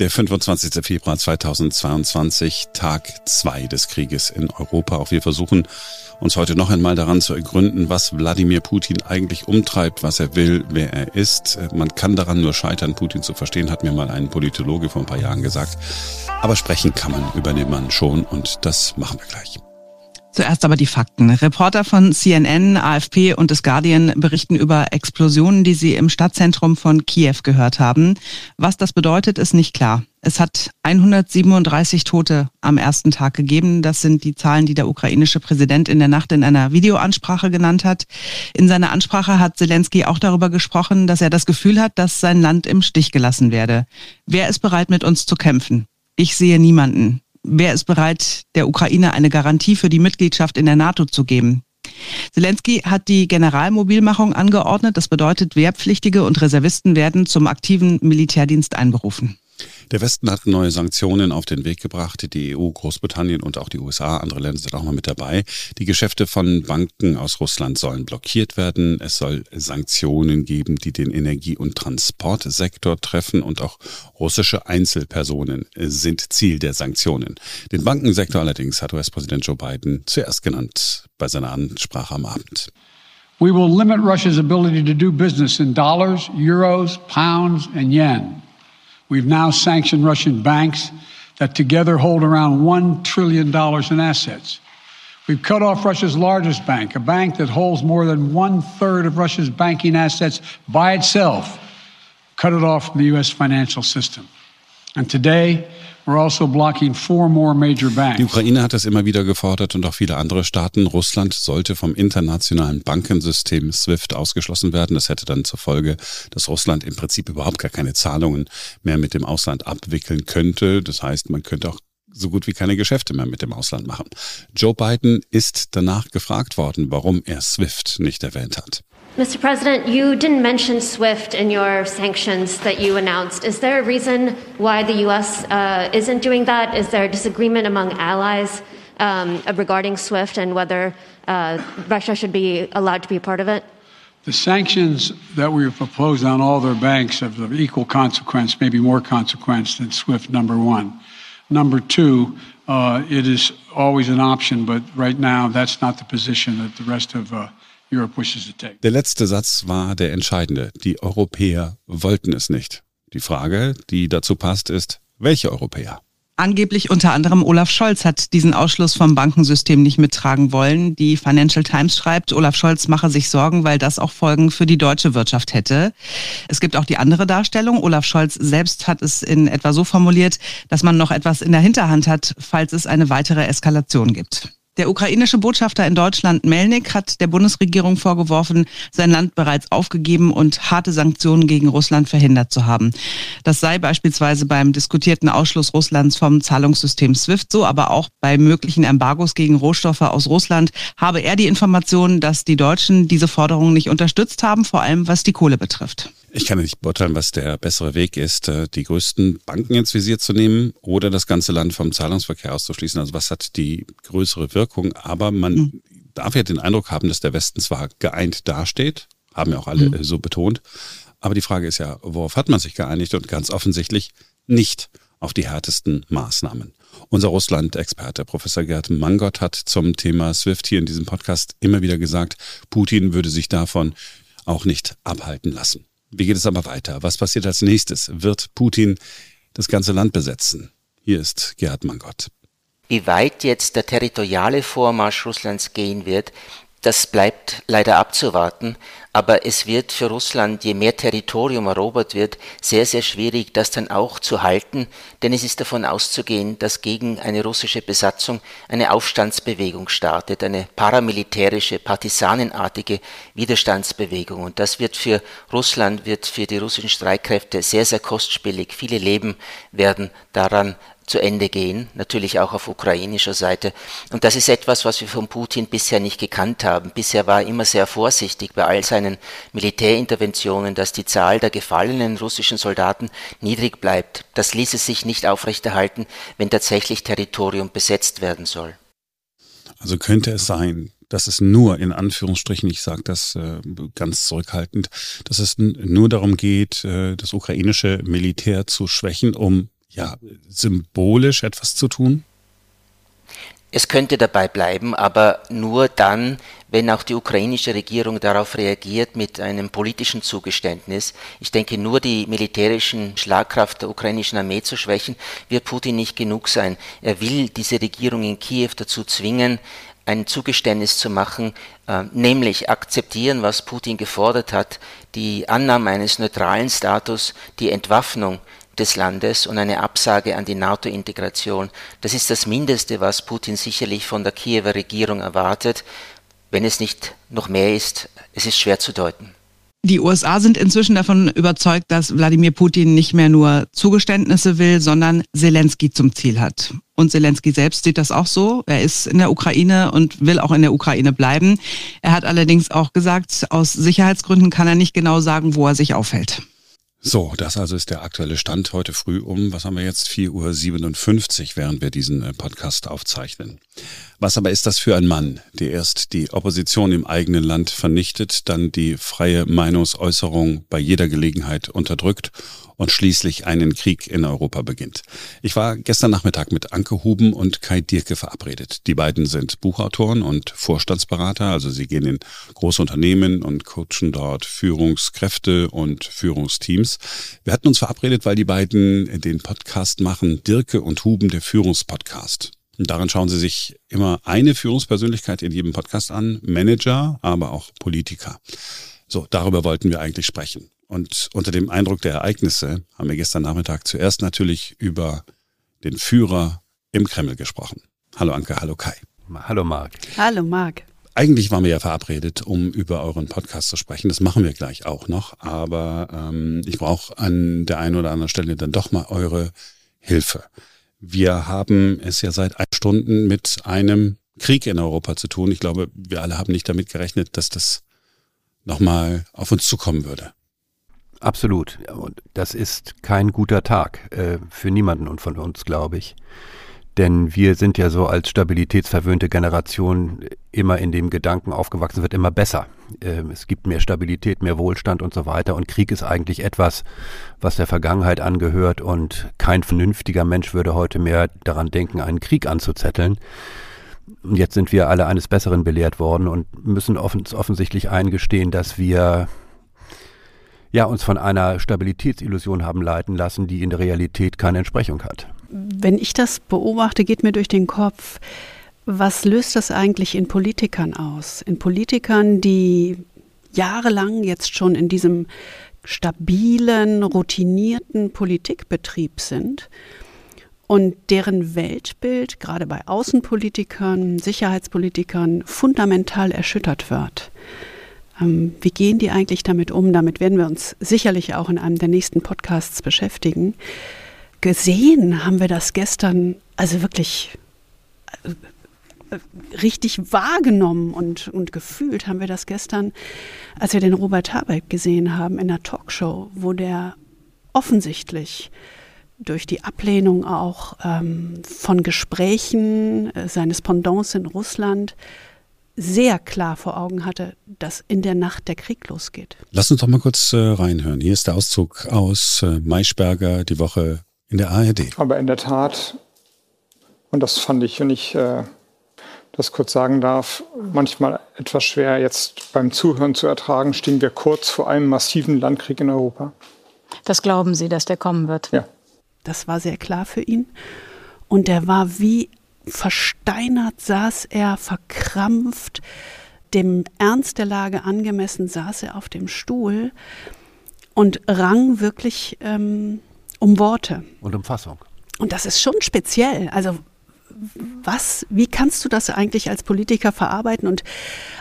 Der 25. Februar 2022, Tag zwei des Krieges in Europa. Auch wir versuchen uns heute noch einmal daran zu ergründen, was Wladimir Putin eigentlich umtreibt, was er will, wer er ist. Man kann daran nur scheitern, Putin zu verstehen, hat mir mal ein Politologe vor ein paar Jahren gesagt. Aber sprechen kann man über den Mann schon und das machen wir gleich. Zuerst aber die Fakten. Reporter von CNN, AFP und des Guardian berichten über Explosionen, die sie im Stadtzentrum von Kiew gehört haben. Was das bedeutet, ist nicht klar. Es hat 137 Tote am ersten Tag gegeben. Das sind die Zahlen, die der ukrainische Präsident in der Nacht in einer Videoansprache genannt hat. In seiner Ansprache hat Zelensky auch darüber gesprochen, dass er das Gefühl hat, dass sein Land im Stich gelassen werde. Wer ist bereit, mit uns zu kämpfen? Ich sehe niemanden. Wer ist bereit, der Ukraine eine Garantie für die Mitgliedschaft in der NATO zu geben? Zelensky hat die Generalmobilmachung angeordnet. Das bedeutet, Wehrpflichtige und Reservisten werden zum aktiven Militärdienst einberufen. Der Westen hat neue Sanktionen auf den Weg gebracht. Die EU, Großbritannien und auch die USA, andere Länder sind auch mal mit dabei. Die Geschäfte von Banken aus Russland sollen blockiert werden. Es soll Sanktionen geben, die den Energie- und Transportsektor treffen und auch russische Einzelpersonen sind Ziel der Sanktionen. Den Bankensektor allerdings hat US-Präsident Joe Biden zuerst genannt bei seiner Ansprache am Abend. We will limit Russia's ability to do business in dollars, euros, pounds and yen. We've now sanctioned Russian banks that together hold around $1 trillion in assets. We've cut off Russia's largest bank, a bank that holds more than one third of Russia's banking assets by itself, cut it off from the U.S. financial system. And today, Die Ukraine hat es immer wieder gefordert und auch viele andere Staaten. Russland sollte vom internationalen Bankensystem SWIFT ausgeschlossen werden. Das hätte dann zur Folge, dass Russland im Prinzip überhaupt gar keine Zahlungen mehr mit dem Ausland abwickeln könnte. Das heißt, man könnte auch so gut wie keine Geschäfte mehr mit dem Ausland machen. Joe Biden ist danach gefragt worden, warum er SWIFT nicht erwähnt hat. Mr. President, you didn't mention SWIFT in your sanctions that you announced. Is there a reason why the U.S. Uh, isn't doing that? Is there a disagreement among allies um, regarding SWIFT and whether uh, Russia should be allowed to be a part of it? The sanctions that we have proposed on all their banks have of equal consequence, maybe more consequence than SWIFT number one. Number two, uh, it is always an option, but right now that's not the position that the rest of uh, Der letzte Satz war der entscheidende. Die Europäer wollten es nicht. Die Frage, die dazu passt, ist, welche Europäer? Angeblich unter anderem Olaf Scholz hat diesen Ausschluss vom Bankensystem nicht mittragen wollen. Die Financial Times schreibt, Olaf Scholz mache sich Sorgen, weil das auch Folgen für die deutsche Wirtschaft hätte. Es gibt auch die andere Darstellung. Olaf Scholz selbst hat es in etwa so formuliert, dass man noch etwas in der Hinterhand hat, falls es eine weitere Eskalation gibt. Der ukrainische Botschafter in Deutschland, Melnik, hat der Bundesregierung vorgeworfen, sein Land bereits aufgegeben und harte Sanktionen gegen Russland verhindert zu haben. Das sei beispielsweise beim diskutierten Ausschluss Russlands vom Zahlungssystem SWIFT so, aber auch bei möglichen Embargos gegen Rohstoffe aus Russland habe er die Information, dass die Deutschen diese Forderungen nicht unterstützt haben, vor allem was die Kohle betrifft. Ich kann nicht beurteilen, was der bessere Weg ist, äh, die größten Banken ins Visier zu nehmen oder das ganze Land vom Zahlungsverkehr auszuschließen. Also was hat die größere Wirkung? Aber man mhm. darf ja den Eindruck haben, dass der Westen zwar geeint dasteht, haben ja auch alle mhm. so betont, aber die Frage ist ja, worauf hat man sich geeinigt? Und ganz offensichtlich nicht auf die härtesten Maßnahmen. Unser Russland-Experte Professor Gerd Mangott hat zum Thema SWIFT hier in diesem Podcast immer wieder gesagt, Putin würde sich davon auch nicht abhalten lassen. Wie geht es aber weiter? Was passiert als nächstes? Wird Putin das ganze Land besetzen? Hier ist Gerhard Mangott. Wie weit jetzt der territoriale Vormarsch Russlands gehen wird, das bleibt leider abzuwarten, aber es wird für Russland, je mehr Territorium erobert wird, sehr, sehr schwierig, das dann auch zu halten, denn es ist davon auszugehen, dass gegen eine russische Besatzung eine Aufstandsbewegung startet, eine paramilitärische, partisanenartige Widerstandsbewegung. Und das wird für Russland, wird für die russischen Streitkräfte sehr, sehr kostspielig. Viele Leben werden daran zu Ende gehen, natürlich auch auf ukrainischer Seite. Und das ist etwas, was wir von Putin bisher nicht gekannt haben. Bisher war er immer sehr vorsichtig bei all seinen Militärinterventionen, dass die Zahl der gefallenen russischen Soldaten niedrig bleibt. Das ließe sich nicht aufrechterhalten, wenn tatsächlich Territorium besetzt werden soll. Also könnte es sein, dass es nur, in Anführungsstrichen, ich sage das äh, ganz zurückhaltend, dass es nur darum geht, äh, das ukrainische Militär zu schwächen, um ja, symbolisch etwas zu tun? Es könnte dabei bleiben, aber nur dann, wenn auch die ukrainische Regierung darauf reagiert mit einem politischen Zugeständnis. Ich denke, nur die militärischen Schlagkraft der ukrainischen Armee zu schwächen, wird Putin nicht genug sein. Er will diese Regierung in Kiew dazu zwingen, ein Zugeständnis zu machen, äh, nämlich akzeptieren, was Putin gefordert hat, die Annahme eines neutralen Status, die Entwaffnung des Landes und eine Absage an die NATO-Integration. Das ist das Mindeste, was Putin sicherlich von der Kiewer Regierung erwartet. Wenn es nicht noch mehr ist, es ist schwer zu deuten. Die USA sind inzwischen davon überzeugt, dass Wladimir Putin nicht mehr nur Zugeständnisse will, sondern Zelensky zum Ziel hat. Und Zelensky selbst sieht das auch so. Er ist in der Ukraine und will auch in der Ukraine bleiben. Er hat allerdings auch gesagt, aus Sicherheitsgründen kann er nicht genau sagen, wo er sich aufhält. So, das also ist der aktuelle Stand heute früh um, was haben wir jetzt, 4.57 Uhr, während wir diesen äh, Podcast aufzeichnen. Was aber ist das für ein Mann, der erst die Opposition im eigenen Land vernichtet, dann die freie Meinungsäußerung bei jeder Gelegenheit unterdrückt und schließlich einen Krieg in Europa beginnt. Ich war gestern Nachmittag mit Anke Huben und Kai Dierke verabredet. Die beiden sind Buchautoren und Vorstandsberater, also sie gehen in große Unternehmen und coachen dort Führungskräfte und Führungsteams. Wir hatten uns verabredet, weil die beiden den Podcast machen, Dirke und Huben, der Führungspodcast. Und daran schauen Sie sich immer eine Führungspersönlichkeit in jedem Podcast an, Manager, aber auch Politiker. So, darüber wollten wir eigentlich sprechen. Und unter dem Eindruck der Ereignisse haben wir gestern Nachmittag zuerst natürlich über den Führer im Kreml gesprochen. Hallo Anke, hallo Kai. Hallo Marc. Hallo Marc. Eigentlich waren wir ja verabredet, um über euren Podcast zu sprechen. Das machen wir gleich auch noch. Aber ähm, ich brauche an der einen oder anderen Stelle dann doch mal eure Hilfe. Wir haben es ja seit ein Stunden mit einem Krieg in Europa zu tun. Ich glaube, wir alle haben nicht damit gerechnet, dass das nochmal auf uns zukommen würde. Absolut. Und das ist kein guter Tag äh, für niemanden und von uns, glaube ich. Denn wir sind ja so als stabilitätsverwöhnte Generation immer in dem Gedanken aufgewachsen, wird immer besser. Ähm, es gibt mehr Stabilität, mehr Wohlstand und so weiter. Und Krieg ist eigentlich etwas, was der Vergangenheit angehört. Und kein vernünftiger Mensch würde heute mehr daran denken, einen Krieg anzuzetteln. Und jetzt sind wir alle eines Besseren belehrt worden und müssen offens offensichtlich eingestehen, dass wir ja, uns von einer Stabilitätsillusion haben leiten lassen, die in der Realität keine Entsprechung hat. Wenn ich das beobachte, geht mir durch den Kopf, was löst das eigentlich in Politikern aus? In Politikern, die jahrelang jetzt schon in diesem stabilen, routinierten Politikbetrieb sind und deren Weltbild gerade bei Außenpolitikern, Sicherheitspolitikern fundamental erschüttert wird. Ähm, wie gehen die eigentlich damit um? Damit werden wir uns sicherlich auch in einem der nächsten Podcasts beschäftigen. Gesehen haben wir das gestern, also wirklich äh, richtig wahrgenommen und, und gefühlt haben wir das gestern, als wir den Robert Habeck gesehen haben in der Talkshow, wo der offensichtlich durch die Ablehnung auch ähm, von Gesprächen äh, seines Pendants in Russland sehr klar vor Augen hatte, dass in der Nacht der Krieg losgeht. Lass uns doch mal kurz äh, reinhören. Hier ist der Auszug aus äh, Maischberger, die Woche in der ARD. Aber in der Tat, und das fand ich, wenn ich äh, das kurz sagen darf, manchmal etwas schwer jetzt beim Zuhören zu ertragen, stehen wir kurz vor einem massiven Landkrieg in Europa. Das glauben Sie, dass der kommen wird? Ja. Das war sehr klar für ihn. Und er war wie versteinert saß er, verkrampft, dem Ernst der Lage angemessen saß er auf dem Stuhl und rang wirklich ähm, um Worte. Und um Fassung. Und das ist schon speziell. Also was, wie kannst du das eigentlich als Politiker verarbeiten und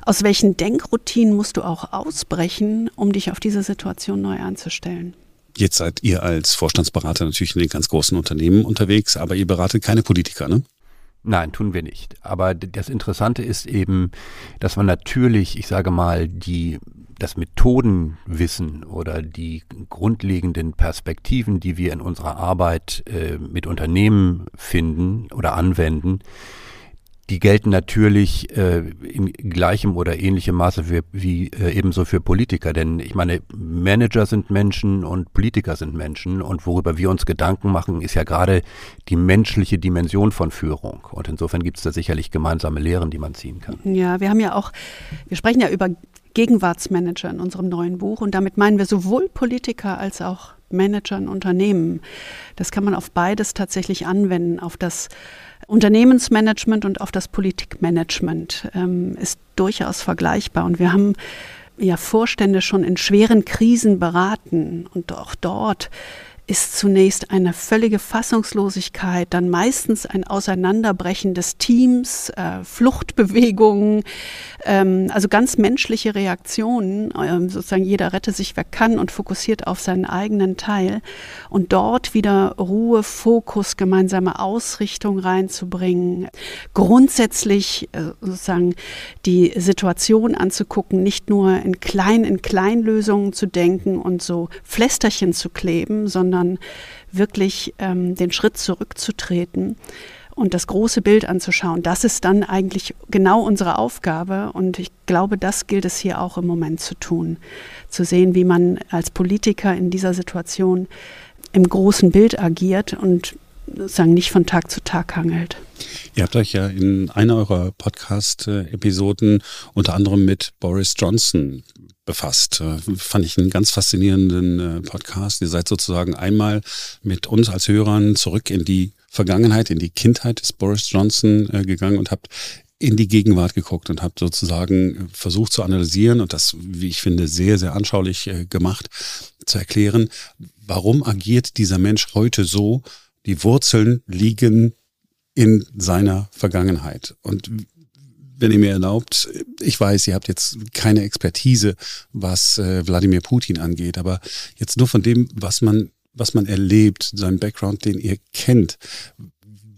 aus welchen Denkroutinen musst du auch ausbrechen, um dich auf diese Situation neu anzustellen? Jetzt seid ihr als Vorstandsberater natürlich in den ganz großen Unternehmen unterwegs, aber ihr beratet keine Politiker, ne? Nein, tun wir nicht. Aber das Interessante ist eben, dass man natürlich, ich sage mal, die das Methodenwissen oder die grundlegenden Perspektiven, die wir in unserer Arbeit äh, mit Unternehmen finden oder anwenden, die gelten natürlich äh, in gleichem oder ähnlichem Maße für, wie äh, ebenso für Politiker. Denn ich meine, Manager sind Menschen und Politiker sind Menschen. Und worüber wir uns Gedanken machen, ist ja gerade die menschliche Dimension von Führung. Und insofern gibt es da sicherlich gemeinsame Lehren, die man ziehen kann. Ja, wir haben ja auch, wir sprechen ja über Gegenwartsmanager in unserem neuen Buch. Und damit meinen wir sowohl Politiker als auch Manager in Unternehmen. Das kann man auf beides tatsächlich anwenden, auf das Unternehmensmanagement und auf das Politikmanagement ähm, ist durchaus vergleichbar. Und wir haben ja Vorstände schon in schweren Krisen beraten und auch dort ist zunächst eine völlige Fassungslosigkeit, dann meistens ein Auseinanderbrechen des Teams, äh, Fluchtbewegungen, ähm, also ganz menschliche Reaktionen. Ähm, sozusagen jeder rette sich, wer kann und fokussiert auf seinen eigenen Teil. Und dort wieder Ruhe, Fokus, gemeinsame Ausrichtung reinzubringen. Grundsätzlich äh, sozusagen die Situation anzugucken, nicht nur in klein, in Kleinlösungen zu denken und so Flästerchen zu kleben, sondern sondern wirklich ähm, den Schritt zurückzutreten und das große Bild anzuschauen. Das ist dann eigentlich genau unsere Aufgabe und ich glaube, das gilt es hier auch im Moment zu tun. Zu sehen, wie man als Politiker in dieser Situation im großen Bild agiert und sozusagen nicht von Tag zu Tag hangelt. Ihr habt euch ja in einer eurer Podcast-Episoden unter anderem mit Boris Johnson befasst. Äh, fand ich einen ganz faszinierenden äh, Podcast. Ihr seid sozusagen einmal mit uns als Hörern zurück in die Vergangenheit, in die Kindheit des Boris Johnson äh, gegangen und habt in die Gegenwart geguckt und habt sozusagen versucht zu analysieren und das, wie ich finde, sehr, sehr anschaulich gemacht, zu erklären, warum agiert dieser Mensch heute so, die Wurzeln liegen in seiner Vergangenheit. Und wenn ihr mir erlaubt, ich weiß, ihr habt jetzt keine Expertise, was äh, Wladimir Putin angeht, aber jetzt nur von dem, was man, was man erlebt, seinem Background, den ihr kennt.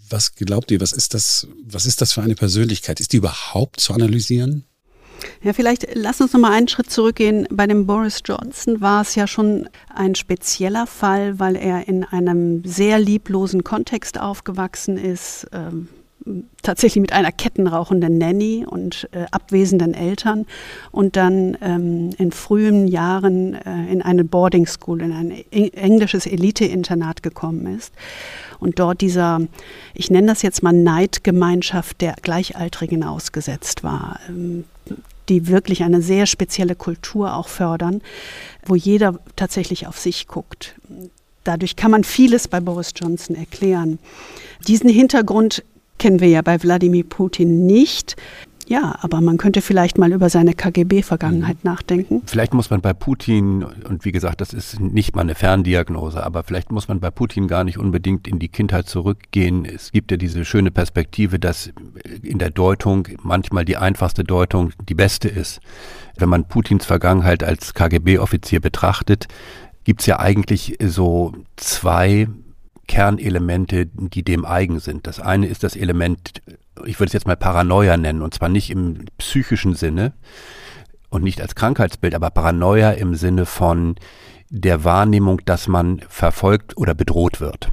Was glaubt ihr, was ist das, was ist das für eine Persönlichkeit? Ist die überhaupt zu analysieren? Ja, vielleicht lass uns noch mal einen Schritt zurückgehen. Bei dem Boris Johnson war es ja schon ein spezieller Fall, weil er in einem sehr lieblosen Kontext aufgewachsen ist. Ähm tatsächlich mit einer kettenrauchenden Nanny und äh, abwesenden Eltern und dann ähm, in frühen Jahren äh, in eine Boarding School, in ein englisches Elite-Internat gekommen ist und dort dieser, ich nenne das jetzt mal Neidgemeinschaft der Gleichaltrigen ausgesetzt war. Ähm, die wirklich eine sehr spezielle Kultur auch fördern, wo jeder tatsächlich auf sich guckt. Dadurch kann man vieles bei Boris Johnson erklären. Diesen Hintergrund kennen wir ja bei Wladimir Putin nicht. Ja, aber man könnte vielleicht mal über seine KGB-Vergangenheit mhm. nachdenken. Vielleicht muss man bei Putin, und wie gesagt, das ist nicht mal eine Ferndiagnose, aber vielleicht muss man bei Putin gar nicht unbedingt in die Kindheit zurückgehen. Es gibt ja diese schöne Perspektive, dass in der Deutung manchmal die einfachste Deutung die beste ist. Wenn man Putins Vergangenheit als KGB-Offizier betrachtet, gibt es ja eigentlich so zwei Kernelemente, die dem eigen sind. Das eine ist das Element, ich würde es jetzt mal Paranoia nennen, und zwar nicht im psychischen Sinne und nicht als Krankheitsbild, aber Paranoia im Sinne von der Wahrnehmung, dass man verfolgt oder bedroht wird.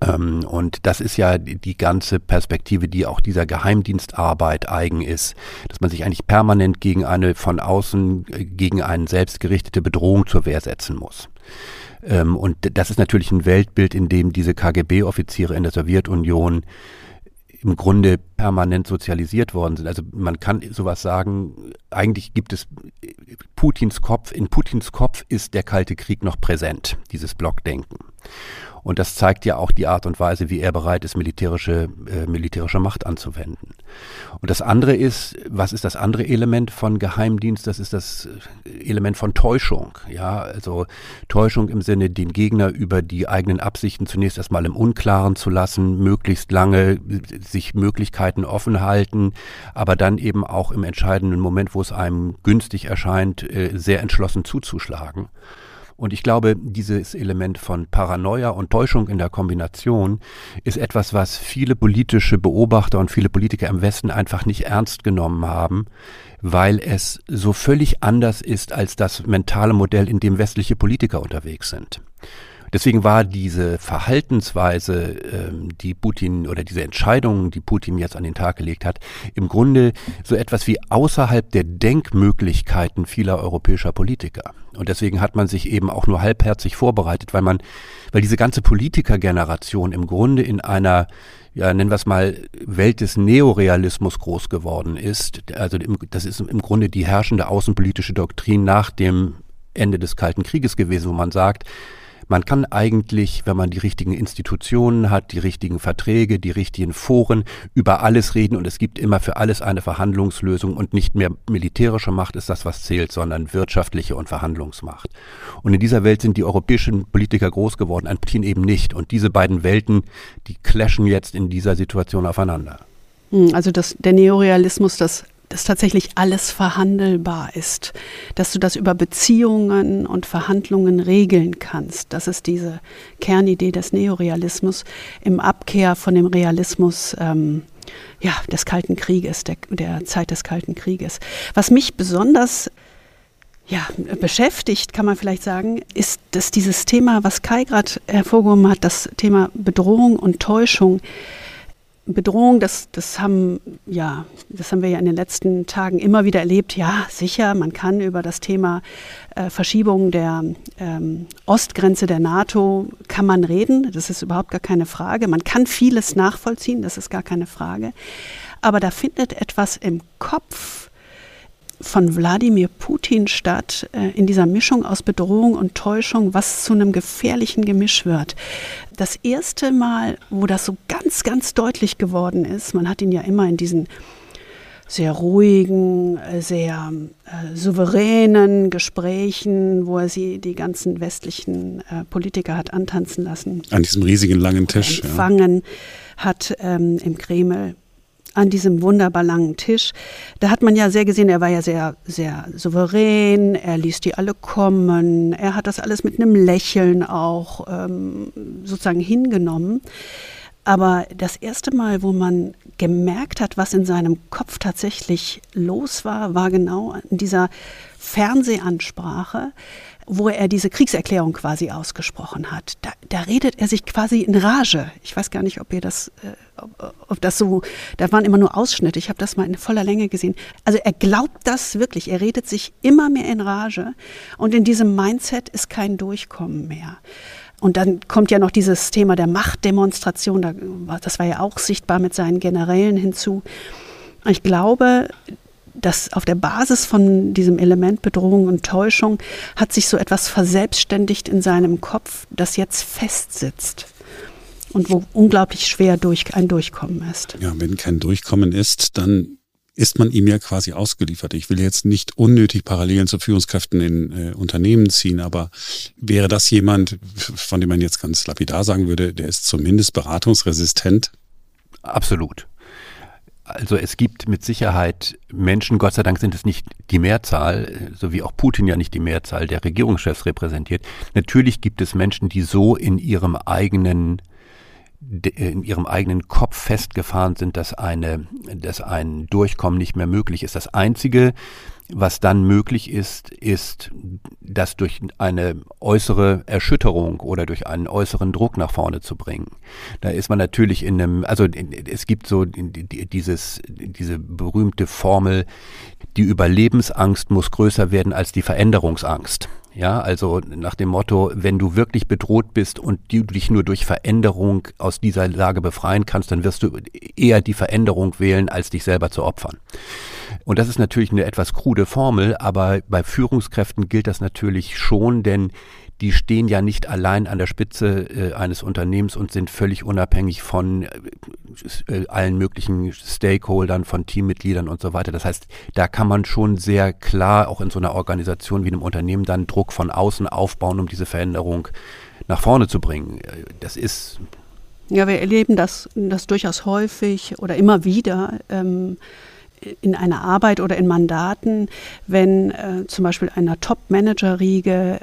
Ähm, und das ist ja die ganze Perspektive, die auch dieser Geheimdienstarbeit eigen ist, dass man sich eigentlich permanent gegen eine von außen, äh, gegen einen selbst gerichtete Bedrohung zur Wehr setzen muss. Ähm, und das ist natürlich ein Weltbild, in dem diese KGB-Offiziere in der Sowjetunion im Grunde permanent sozialisiert worden sind. Also man kann sowas sagen, eigentlich gibt es Putins Kopf, in Putins Kopf ist der Kalte Krieg noch präsent, dieses Blockdenken. Und das zeigt ja auch die Art und Weise, wie er bereit ist, militärische, äh, militärische Macht anzuwenden. Und das andere ist, was ist das andere Element von Geheimdienst? Das ist das Element von Täuschung. Ja, also Täuschung im Sinne, den Gegner über die eigenen Absichten zunächst erstmal im Unklaren zu lassen, möglichst lange sich Möglichkeiten offen halten, aber dann eben auch im entscheidenden Moment, wo es einem günstig erscheint, äh, sehr entschlossen zuzuschlagen. Und ich glaube, dieses Element von Paranoia und Täuschung in der Kombination ist etwas, was viele politische Beobachter und viele Politiker im Westen einfach nicht ernst genommen haben, weil es so völlig anders ist als das mentale Modell, in dem westliche Politiker unterwegs sind. Deswegen war diese Verhaltensweise, ähm, die Putin oder diese Entscheidung, die Putin jetzt an den Tag gelegt hat, im Grunde so etwas wie außerhalb der Denkmöglichkeiten vieler europäischer Politiker. Und deswegen hat man sich eben auch nur halbherzig vorbereitet, weil man, weil diese ganze Politikergeneration im Grunde in einer ja, nennen wir es mal, Welt des Neorealismus groß geworden ist. Also das ist im Grunde die herrschende außenpolitische Doktrin nach dem Ende des Kalten Krieges gewesen, wo man sagt, man kann eigentlich, wenn man die richtigen Institutionen hat, die richtigen Verträge, die richtigen Foren, über alles reden und es gibt immer für alles eine Verhandlungslösung und nicht mehr militärische Macht ist das, was zählt, sondern wirtschaftliche und Verhandlungsmacht. Und in dieser Welt sind die europäischen Politiker groß geworden, ein Putin eben nicht. Und diese beiden Welten, die clashen jetzt in dieser Situation aufeinander. Hm, also das, der Neorealismus, das dass tatsächlich alles verhandelbar ist, dass du das über Beziehungen und Verhandlungen regeln kannst. Das ist diese Kernidee des Neorealismus im Abkehr von dem Realismus ähm, ja, des Kalten Krieges, der, der Zeit des Kalten Krieges. Was mich besonders ja, beschäftigt, kann man vielleicht sagen, ist, dass dieses Thema, was Kai gerade hervorgehoben hat, das Thema Bedrohung und Täuschung, Bedrohung, das, das, haben, ja, das haben wir ja in den letzten Tagen immer wieder erlebt. Ja, sicher, man kann über das Thema äh, Verschiebung der ähm, Ostgrenze der NATO, kann man reden. Das ist überhaupt gar keine Frage. Man kann vieles nachvollziehen, das ist gar keine Frage. Aber da findet etwas im Kopf von Wladimir Putin statt, äh, in dieser Mischung aus Bedrohung und Täuschung, was zu einem gefährlichen Gemisch wird. Das erste Mal, wo das so ganz, ganz deutlich geworden ist, man hat ihn ja immer in diesen sehr ruhigen, äh, sehr äh, souveränen Gesprächen, wo er sie die ganzen westlichen äh, Politiker hat antanzen lassen. An diesem riesigen langen Tisch. Empfangen ja. hat ähm, im Kreml an diesem wunderbar langen Tisch. Da hat man ja sehr gesehen, er war ja sehr, sehr souverän, er ließ die alle kommen, er hat das alles mit einem Lächeln auch ähm, sozusagen hingenommen. Aber das erste Mal, wo man gemerkt hat, was in seinem Kopf tatsächlich los war, war genau in dieser Fernsehansprache, wo er diese Kriegserklärung quasi ausgesprochen hat. Da, da, redet er sich quasi in Rage. Ich weiß gar nicht, ob ihr das, äh, ob, ob, das so, da waren immer nur Ausschnitte. Ich habe das mal in voller Länge gesehen. Also er glaubt das wirklich. Er redet sich immer mehr in Rage und in diesem Mindset ist kein Durchkommen mehr. Und dann kommt ja noch dieses Thema der Machtdemonstration. Das war ja auch sichtbar mit seinen Generälen hinzu. Ich glaube, dass auf der Basis von diesem Element Bedrohung und Täuschung hat sich so etwas verselbstständigt in seinem Kopf, das jetzt festsitzt und wo unglaublich schwer durch, ein Durchkommen ist. Ja, wenn kein Durchkommen ist, dann ist man ihm ja quasi ausgeliefert. Ich will jetzt nicht unnötig Parallelen zu Führungskräften in äh, Unternehmen ziehen, aber wäre das jemand, von dem man jetzt ganz lapidar sagen würde, der ist zumindest beratungsresistent? Absolut. Also es gibt mit Sicherheit Menschen, Gott sei Dank sind es nicht die Mehrzahl, so wie auch Putin ja nicht die Mehrzahl der Regierungschefs repräsentiert. Natürlich gibt es Menschen, die so in ihrem eigenen in ihrem eigenen Kopf festgefahren sind, dass eine, dass ein Durchkommen nicht mehr möglich ist. Das einzige, was dann möglich ist, ist, das durch eine äußere Erschütterung oder durch einen äußeren Druck nach vorne zu bringen. Da ist man natürlich in einem, also es gibt so dieses, diese berühmte Formel, die Überlebensangst muss größer werden als die Veränderungsangst. Ja, also nach dem Motto, wenn du wirklich bedroht bist und du dich nur durch Veränderung aus dieser Lage befreien kannst, dann wirst du eher die Veränderung wählen, als dich selber zu opfern. Und das ist natürlich eine etwas krude Formel, aber bei Führungskräften gilt das natürlich schon, denn die stehen ja nicht allein an der Spitze äh, eines Unternehmens und sind völlig unabhängig von äh, äh, allen möglichen Stakeholdern, von Teammitgliedern und so weiter. Das heißt, da kann man schon sehr klar auch in so einer Organisation wie einem Unternehmen dann Druck von außen aufbauen, um diese Veränderung nach vorne zu bringen. Äh, das ist ja, wir erleben das, das durchaus häufig oder immer wieder. Ähm, in einer Arbeit oder in Mandaten, wenn äh, zum Beispiel einer Top-Manager-Riege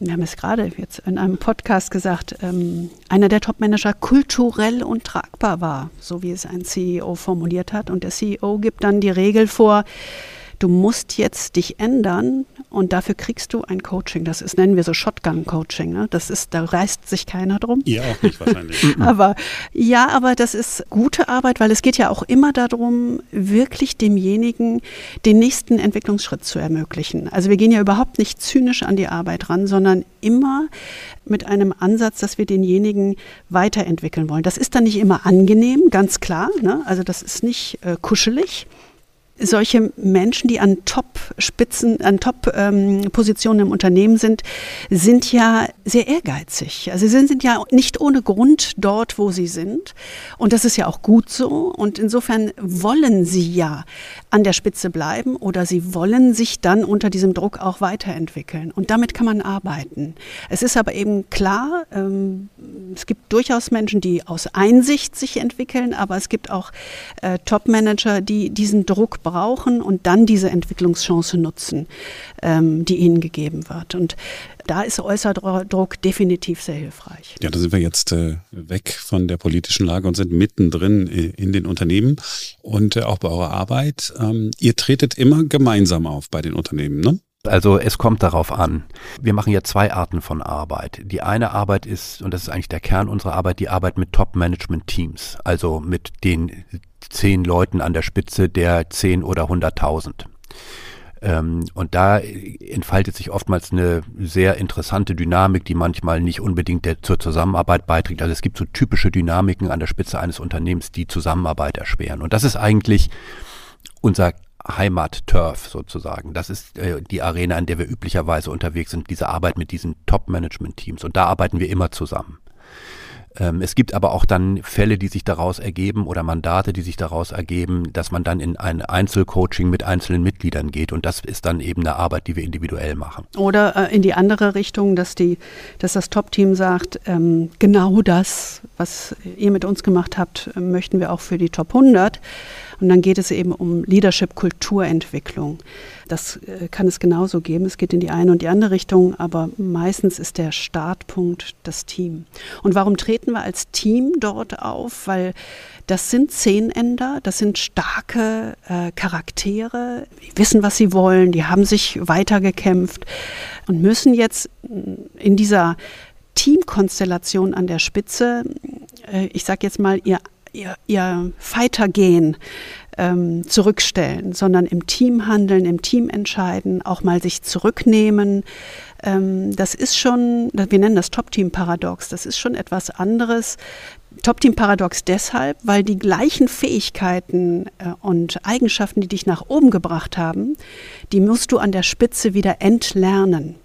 wir haben es gerade jetzt in einem Podcast gesagt, ähm, einer der Top-Manager kulturell untragbar war, so wie es ein CEO formuliert hat. Und der CEO gibt dann die Regel vor, du musst jetzt dich ändern und dafür kriegst du ein Coaching. Das ist, nennen wir so Shotgun-Coaching. Ne? Das ist, da reißt sich keiner drum. Ihr auch nicht wahrscheinlich. aber ja, aber das ist gute Arbeit, weil es geht ja auch immer darum, wirklich demjenigen den nächsten Entwicklungsschritt zu ermöglichen. Also wir gehen ja überhaupt nicht zynisch an die Arbeit ran, sondern immer mit einem Ansatz, dass wir denjenigen weiterentwickeln wollen. Das ist dann nicht immer angenehm, ganz klar. Ne? Also das ist nicht äh, kuschelig solche Menschen, die an Top-Spitzen, an Top-Positionen im Unternehmen sind, sind ja sehr ehrgeizig. Also sie sind ja nicht ohne Grund dort, wo sie sind. Und das ist ja auch gut so. Und insofern wollen sie ja an der Spitze bleiben oder sie wollen sich dann unter diesem Druck auch weiterentwickeln. Und damit kann man arbeiten. Es ist aber eben klar, ähm, es gibt durchaus Menschen, die aus Einsicht sich entwickeln, aber es gibt auch äh, Top-Manager, die diesen Druck brauchen und dann diese Entwicklungschance nutzen, ähm, die ihnen gegeben wird. Und da ist äußerer Druck definitiv sehr hilfreich. Ja, da sind wir jetzt äh, weg von der politischen Lage und sind mittendrin äh, in den Unternehmen und äh, auch bei eurer Arbeit. Ähm, ihr tretet immer gemeinsam auf bei den Unternehmen, ne? Also es kommt darauf an. Wir machen ja zwei Arten von Arbeit. Die eine Arbeit ist, und das ist eigentlich der Kern unserer Arbeit, die Arbeit mit Top-Management-Teams, also mit den zehn Leuten an der Spitze der zehn oder hunderttausend. Ähm, und da entfaltet sich oftmals eine sehr interessante Dynamik, die manchmal nicht unbedingt der, zur Zusammenarbeit beiträgt. Also es gibt so typische Dynamiken an der Spitze eines Unternehmens, die Zusammenarbeit erschweren. Und das ist eigentlich unser Heimat-Turf sozusagen. Das ist äh, die Arena, in der wir üblicherweise unterwegs sind, diese Arbeit mit diesen Top-Management-Teams. Und da arbeiten wir immer zusammen. Ähm, es gibt aber auch dann Fälle, die sich daraus ergeben oder Mandate, die sich daraus ergeben, dass man dann in ein Einzelcoaching mit einzelnen Mitgliedern geht. Und das ist dann eben eine Arbeit, die wir individuell machen. Oder äh, in die andere Richtung, dass, die, dass das Top-Team sagt, ähm, genau das, was ihr mit uns gemacht habt, möchten wir auch für die Top 100. Und dann geht es eben um Leadership-Kulturentwicklung. Das äh, kann es genauso geben. Es geht in die eine und die andere Richtung, aber meistens ist der Startpunkt das Team. Und warum treten wir als Team dort auf? Weil das sind Zehnender, das sind starke äh, Charaktere, die wissen, was sie wollen, die haben sich weitergekämpft und müssen jetzt in dieser Teamkonstellation an der Spitze, äh, ich sage jetzt mal, ihr ihr, ihr Fighter-Gen ähm, zurückstellen, sondern im Team handeln, im Team entscheiden, auch mal sich zurücknehmen. Ähm, das ist schon, wir nennen das Top-Team-Paradox, das ist schon etwas anderes. Top-Team-Paradox deshalb, weil die gleichen Fähigkeiten äh, und Eigenschaften, die dich nach oben gebracht haben, die musst du an der Spitze wieder entlernen.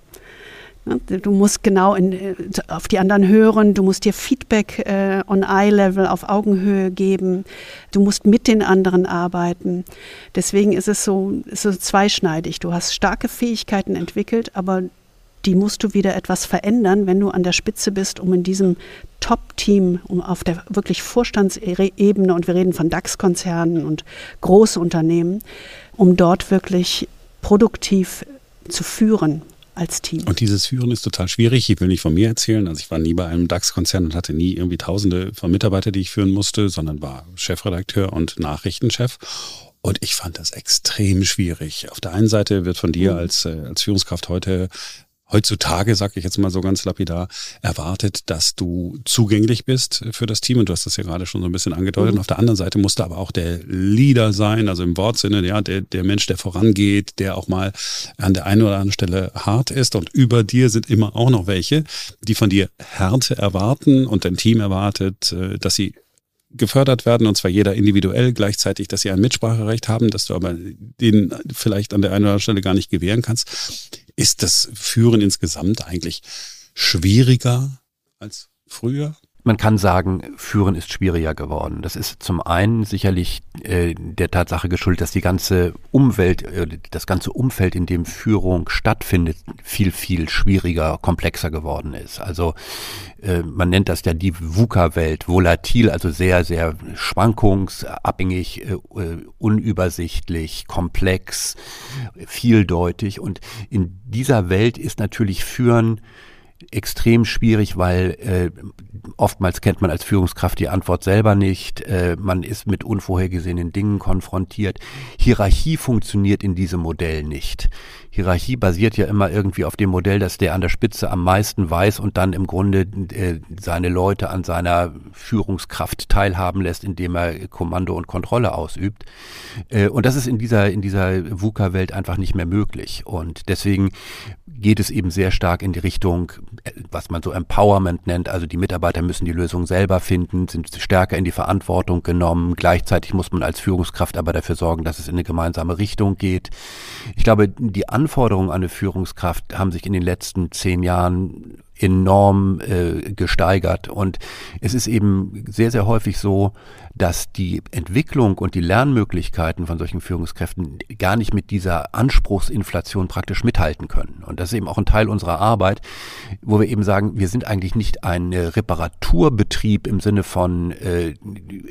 Du musst genau in, auf die anderen hören, du musst dir Feedback äh, on Eye-Level, auf Augenhöhe geben, du musst mit den anderen arbeiten. Deswegen ist es so, so zweischneidig. Du hast starke Fähigkeiten entwickelt, aber die musst du wieder etwas verändern, wenn du an der Spitze bist, um in diesem Top-Team, um auf der wirklich Vorstandsebene, und wir reden von DAX-Konzernen und Großunternehmen, um dort wirklich produktiv zu führen als Team. Und dieses Führen ist total schwierig. Ich will nicht von mir erzählen. Also ich war nie bei einem DAX-Konzern und hatte nie irgendwie Tausende von Mitarbeitern, die ich führen musste, sondern war Chefredakteur und Nachrichtenchef. Und ich fand das extrem schwierig. Auf der einen Seite wird von dir mhm. als, äh, als Führungskraft heute heutzutage, sage ich jetzt mal so ganz lapidar, erwartet, dass du zugänglich bist für das Team. Und du hast das ja gerade schon so ein bisschen angedeutet. Mhm. Und auf der anderen Seite musst du aber auch der Leader sein, also im Wortsinne, ja, der, der Mensch, der vorangeht, der auch mal an der einen oder anderen Stelle hart ist. Und über dir sind immer auch noch welche, die von dir Härte erwarten und dein Team erwartet, äh, dass sie gefördert werden, und zwar jeder individuell, gleichzeitig, dass sie ein Mitspracherecht haben, dass du aber denen vielleicht an der einen oder anderen Stelle gar nicht gewähren kannst. Ist das Führen insgesamt eigentlich schwieriger als früher? Man kann sagen, Führen ist schwieriger geworden. Das ist zum einen sicherlich äh, der Tatsache geschuldet, dass die ganze Umwelt, äh, das ganze Umfeld, in dem Führung stattfindet, viel, viel schwieriger, komplexer geworden ist. Also äh, man nennt das ja die VUCA-Welt, volatil, also sehr, sehr schwankungsabhängig, äh, äh, unübersichtlich, komplex, vieldeutig. Und in dieser Welt ist natürlich Führen extrem schwierig, weil äh, oftmals kennt man als Führungskraft die Antwort selber nicht. Äh, man ist mit unvorhergesehenen Dingen konfrontiert. Hierarchie funktioniert in diesem Modell nicht. Hierarchie basiert ja immer irgendwie auf dem Modell, dass der an der Spitze am meisten weiß und dann im Grunde äh, seine Leute an seiner Führungskraft teilhaben lässt, indem er Kommando und Kontrolle ausübt. Äh, und das ist in dieser, in dieser VUCA-Welt einfach nicht mehr möglich. Und deswegen geht es eben sehr stark in die Richtung, äh, was man so Empowerment nennt. Also die Mitarbeiter müssen die Lösung selber finden, sind stärker in die Verantwortung genommen. Gleichzeitig muss man als Führungskraft aber dafür sorgen, dass es in eine gemeinsame Richtung geht. Ich glaube, die Anforderungen an eine Führungskraft haben sich in den letzten zehn Jahren enorm äh, gesteigert. Und es ist eben sehr, sehr häufig so, dass die Entwicklung und die Lernmöglichkeiten von solchen Führungskräften gar nicht mit dieser Anspruchsinflation praktisch mithalten können. Und das ist eben auch ein Teil unserer Arbeit, wo wir eben sagen, wir sind eigentlich nicht ein Reparaturbetrieb im Sinne von äh,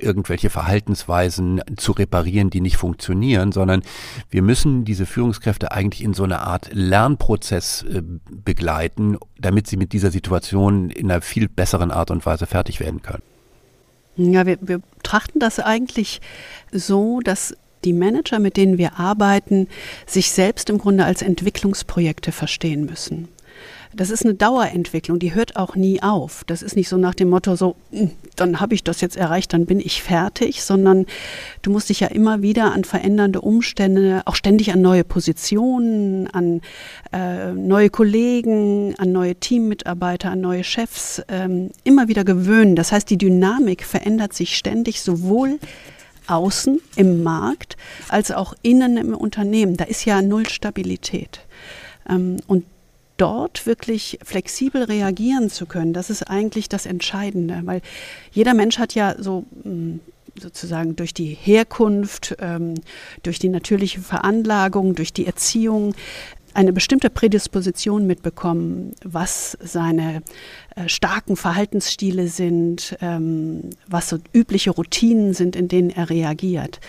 irgendwelche Verhaltensweisen zu reparieren, die nicht funktionieren, sondern wir müssen diese Führungskräfte eigentlich in so eine Art Lernprozess äh, begleiten, damit sie mit dieser Situation in einer viel besseren Art und Weise fertig werden können. Ja, wir, wir betrachten das eigentlich so, dass die Manager, mit denen wir arbeiten, sich selbst im Grunde als Entwicklungsprojekte verstehen müssen. Das ist eine Dauerentwicklung, die hört auch nie auf. Das ist nicht so nach dem Motto, so, hm, dann habe ich das jetzt erreicht, dann bin ich fertig, sondern du musst dich ja immer wieder an verändernde Umstände, auch ständig an neue Positionen, an äh, neue Kollegen, an neue Teammitarbeiter, an neue Chefs ähm, immer wieder gewöhnen. Das heißt, die Dynamik verändert sich ständig, sowohl außen im Markt als auch innen im Unternehmen. Da ist ja null Stabilität. Ähm, und dort wirklich flexibel reagieren zu können, das ist eigentlich das Entscheidende, weil jeder Mensch hat ja so hm, sozusagen durch die Herkunft, ähm, durch die natürliche Veranlagung, durch die Erziehung eine bestimmte Prädisposition mitbekommen, was seine äh, starken Verhaltensstile sind, ähm, was so übliche Routinen sind, in denen er reagiert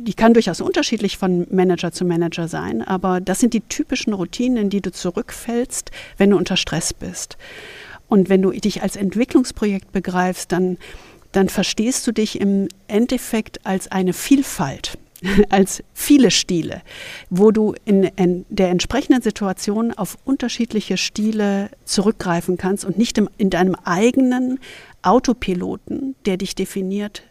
die kann durchaus unterschiedlich von Manager zu Manager sein, aber das sind die typischen Routinen, in die du zurückfällst, wenn du unter Stress bist. Und wenn du dich als Entwicklungsprojekt begreifst, dann, dann verstehst du dich im Endeffekt als eine Vielfalt, als viele Stile, wo du in, in der entsprechenden Situation auf unterschiedliche Stile zurückgreifen kannst und nicht im, in deinem eigenen Autopiloten, der dich definiert,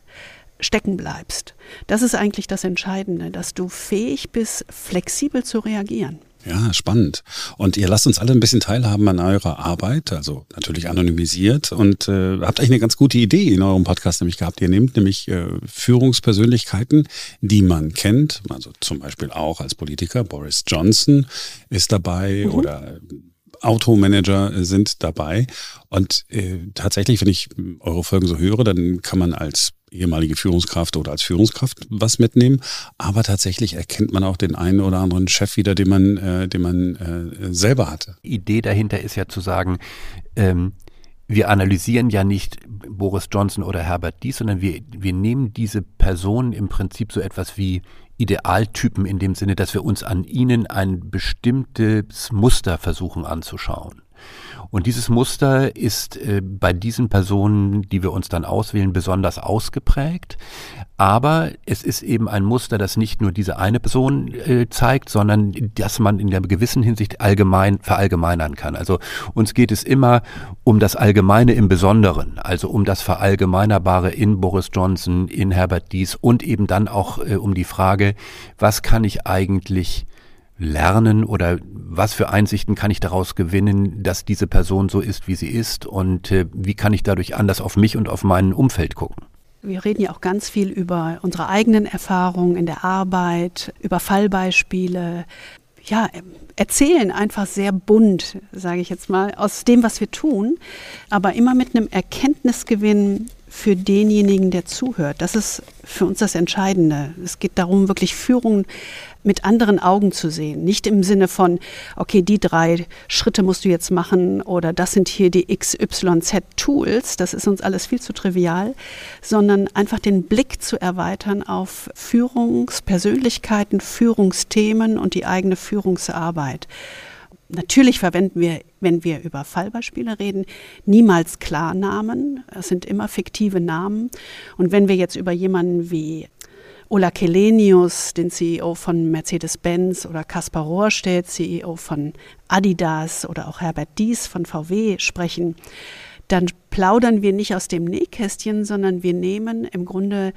stecken bleibst. Das ist eigentlich das Entscheidende, dass du fähig bist, flexibel zu reagieren. Ja, spannend. Und ihr lasst uns alle ein bisschen teilhaben an eurer Arbeit, also natürlich anonymisiert und äh, habt eigentlich eine ganz gute Idee in eurem Podcast nämlich gehabt. Ihr nehmt nämlich äh, Führungspersönlichkeiten, die man kennt, also zum Beispiel auch als Politiker, Boris Johnson ist dabei mhm. oder Automanager sind dabei. Und äh, tatsächlich, wenn ich eure Folgen so höre, dann kann man als ehemalige Führungskraft oder als Führungskraft was mitnehmen. Aber tatsächlich erkennt man auch den einen oder anderen Chef wieder, den man, äh, den man äh, selber hatte. Idee dahinter ist ja zu sagen, ähm, wir analysieren ja nicht Boris Johnson oder Herbert Dies, sondern wir, wir nehmen diese Personen im Prinzip so etwas wie Idealtypen in dem Sinne, dass wir uns an ihnen ein bestimmtes Muster versuchen anzuschauen. Und dieses Muster ist äh, bei diesen Personen, die wir uns dann auswählen, besonders ausgeprägt. Aber es ist eben ein Muster, das nicht nur diese eine Person äh, zeigt, sondern dass man in der gewissen Hinsicht allgemein verallgemeinern kann. Also uns geht es immer um das Allgemeine im Besonderen, also um das Verallgemeinerbare in Boris Johnson, in Herbert Dies und eben dann auch äh, um die Frage, was kann ich eigentlich lernen oder was für Einsichten kann ich daraus gewinnen, dass diese Person so ist, wie sie ist und äh, wie kann ich dadurch anders auf mich und auf mein Umfeld gucken? Wir reden ja auch ganz viel über unsere eigenen Erfahrungen in der Arbeit, über Fallbeispiele. Ja, erzählen einfach sehr bunt, sage ich jetzt mal, aus dem, was wir tun, aber immer mit einem Erkenntnisgewinn für denjenigen, der zuhört. Das ist für uns das Entscheidende. Es geht darum, wirklich Führung mit anderen Augen zu sehen. Nicht im Sinne von, okay, die drei Schritte musst du jetzt machen oder das sind hier die XYZ-Tools, das ist uns alles viel zu trivial, sondern einfach den Blick zu erweitern auf Führungspersönlichkeiten, Führungsthemen und die eigene Führungsarbeit. Natürlich verwenden wir, wenn wir über Fallbeispiele reden, niemals Klarnamen. Es sind immer fiktive Namen. Und wenn wir jetzt über jemanden wie Ola Kelenius, den CEO von Mercedes-Benz oder Kaspar Rohrstedt, CEO von Adidas oder auch Herbert Dies von VW sprechen, dann plaudern wir nicht aus dem Nähkästchen, sondern wir nehmen im Grunde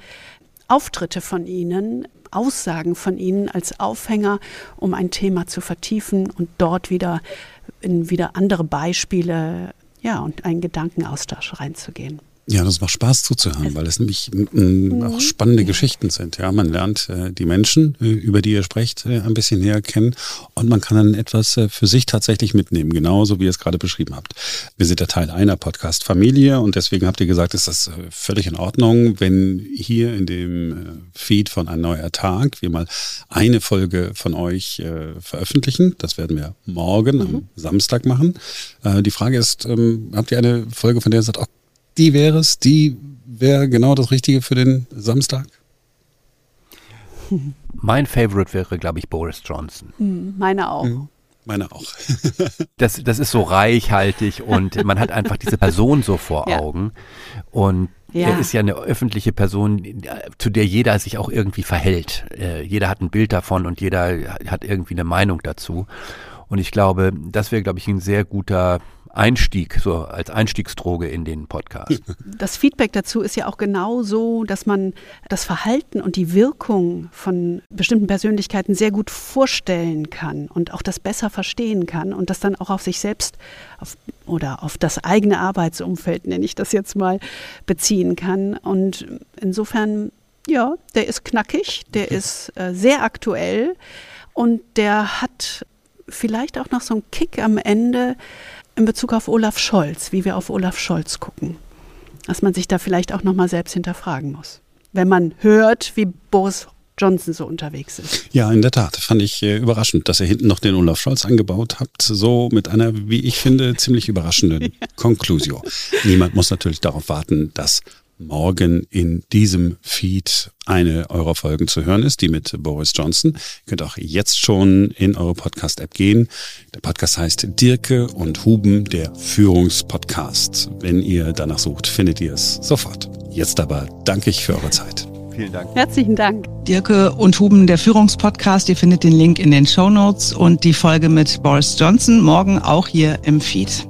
Auftritte von ihnen, Aussagen von ihnen als Aufhänger, um ein Thema zu vertiefen und dort wieder in wieder andere Beispiele ja, und einen Gedankenaustausch reinzugehen. Ja, das macht Spaß zuzuhören, weil es nämlich äh, auch spannende Geschichten sind. Ja, man lernt äh, die Menschen, äh, über die ihr sprecht, äh, ein bisschen näher kennen und man kann dann etwas äh, für sich tatsächlich mitnehmen, genauso wie ihr es gerade beschrieben habt. Wir sind der Teil einer Podcast-Familie und deswegen habt ihr gesagt, ist das völlig in Ordnung, wenn hier in dem Feed von Ein neuer Tag wir mal eine Folge von euch veröffentlichen. Das werden wir morgen mhm. am Samstag machen. die Frage ist, ähm, habt ihr eine Folge, von der ihr sagt, oh, die wäre es, die wäre genau das Richtige für den Samstag? Mein Favorite wäre, glaube ich, Boris Johnson. Hm, meine auch. Mhm. Meine auch. das, das ist so reichhaltig und man hat einfach diese Person so vor ja. Augen. Und ja. er ist ja eine öffentliche Person, zu der jeder sich auch irgendwie verhält. Äh, jeder hat ein Bild davon und jeder hat irgendwie eine Meinung dazu. Und ich glaube, das wäre, glaube ich, ein sehr guter Einstieg, so als Einstiegsdroge in den Podcast. Das Feedback dazu ist ja auch genau so, dass man das Verhalten und die Wirkung von bestimmten Persönlichkeiten sehr gut vorstellen kann und auch das besser verstehen kann und das dann auch auf sich selbst auf, oder auf das eigene Arbeitsumfeld, nenne ich das jetzt mal, beziehen kann. Und insofern, ja, der ist knackig, der okay. ist äh, sehr aktuell und der hat vielleicht auch noch so einen Kick am Ende, in Bezug auf Olaf Scholz, wie wir auf Olaf Scholz gucken. Dass man sich da vielleicht auch nochmal selbst hinterfragen muss. Wenn man hört, wie Boris Johnson so unterwegs ist. Ja, in der Tat. Fand ich äh, überraschend, dass ihr hinten noch den Olaf Scholz angebaut habt. So mit einer, wie ich finde, ziemlich überraschenden ja. Conclusio. Niemand muss natürlich darauf warten, dass morgen in diesem Feed eine eurer Folgen zu hören ist, die mit Boris Johnson. Ihr könnt auch jetzt schon in eure Podcast-App gehen. Der Podcast heißt Dirke und Huben, der Führungspodcast. Wenn ihr danach sucht, findet ihr es sofort. Jetzt aber danke ich für eure Zeit. Vielen Dank. Herzlichen Dank. Dirke und Huben, der Führungspodcast. Ihr findet den Link in den Show Notes und die Folge mit Boris Johnson morgen auch hier im Feed.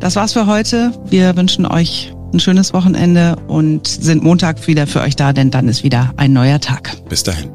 Das war's für heute. Wir wünschen euch ein schönes Wochenende und sind Montag wieder für euch da, denn dann ist wieder ein neuer Tag. Bis dahin.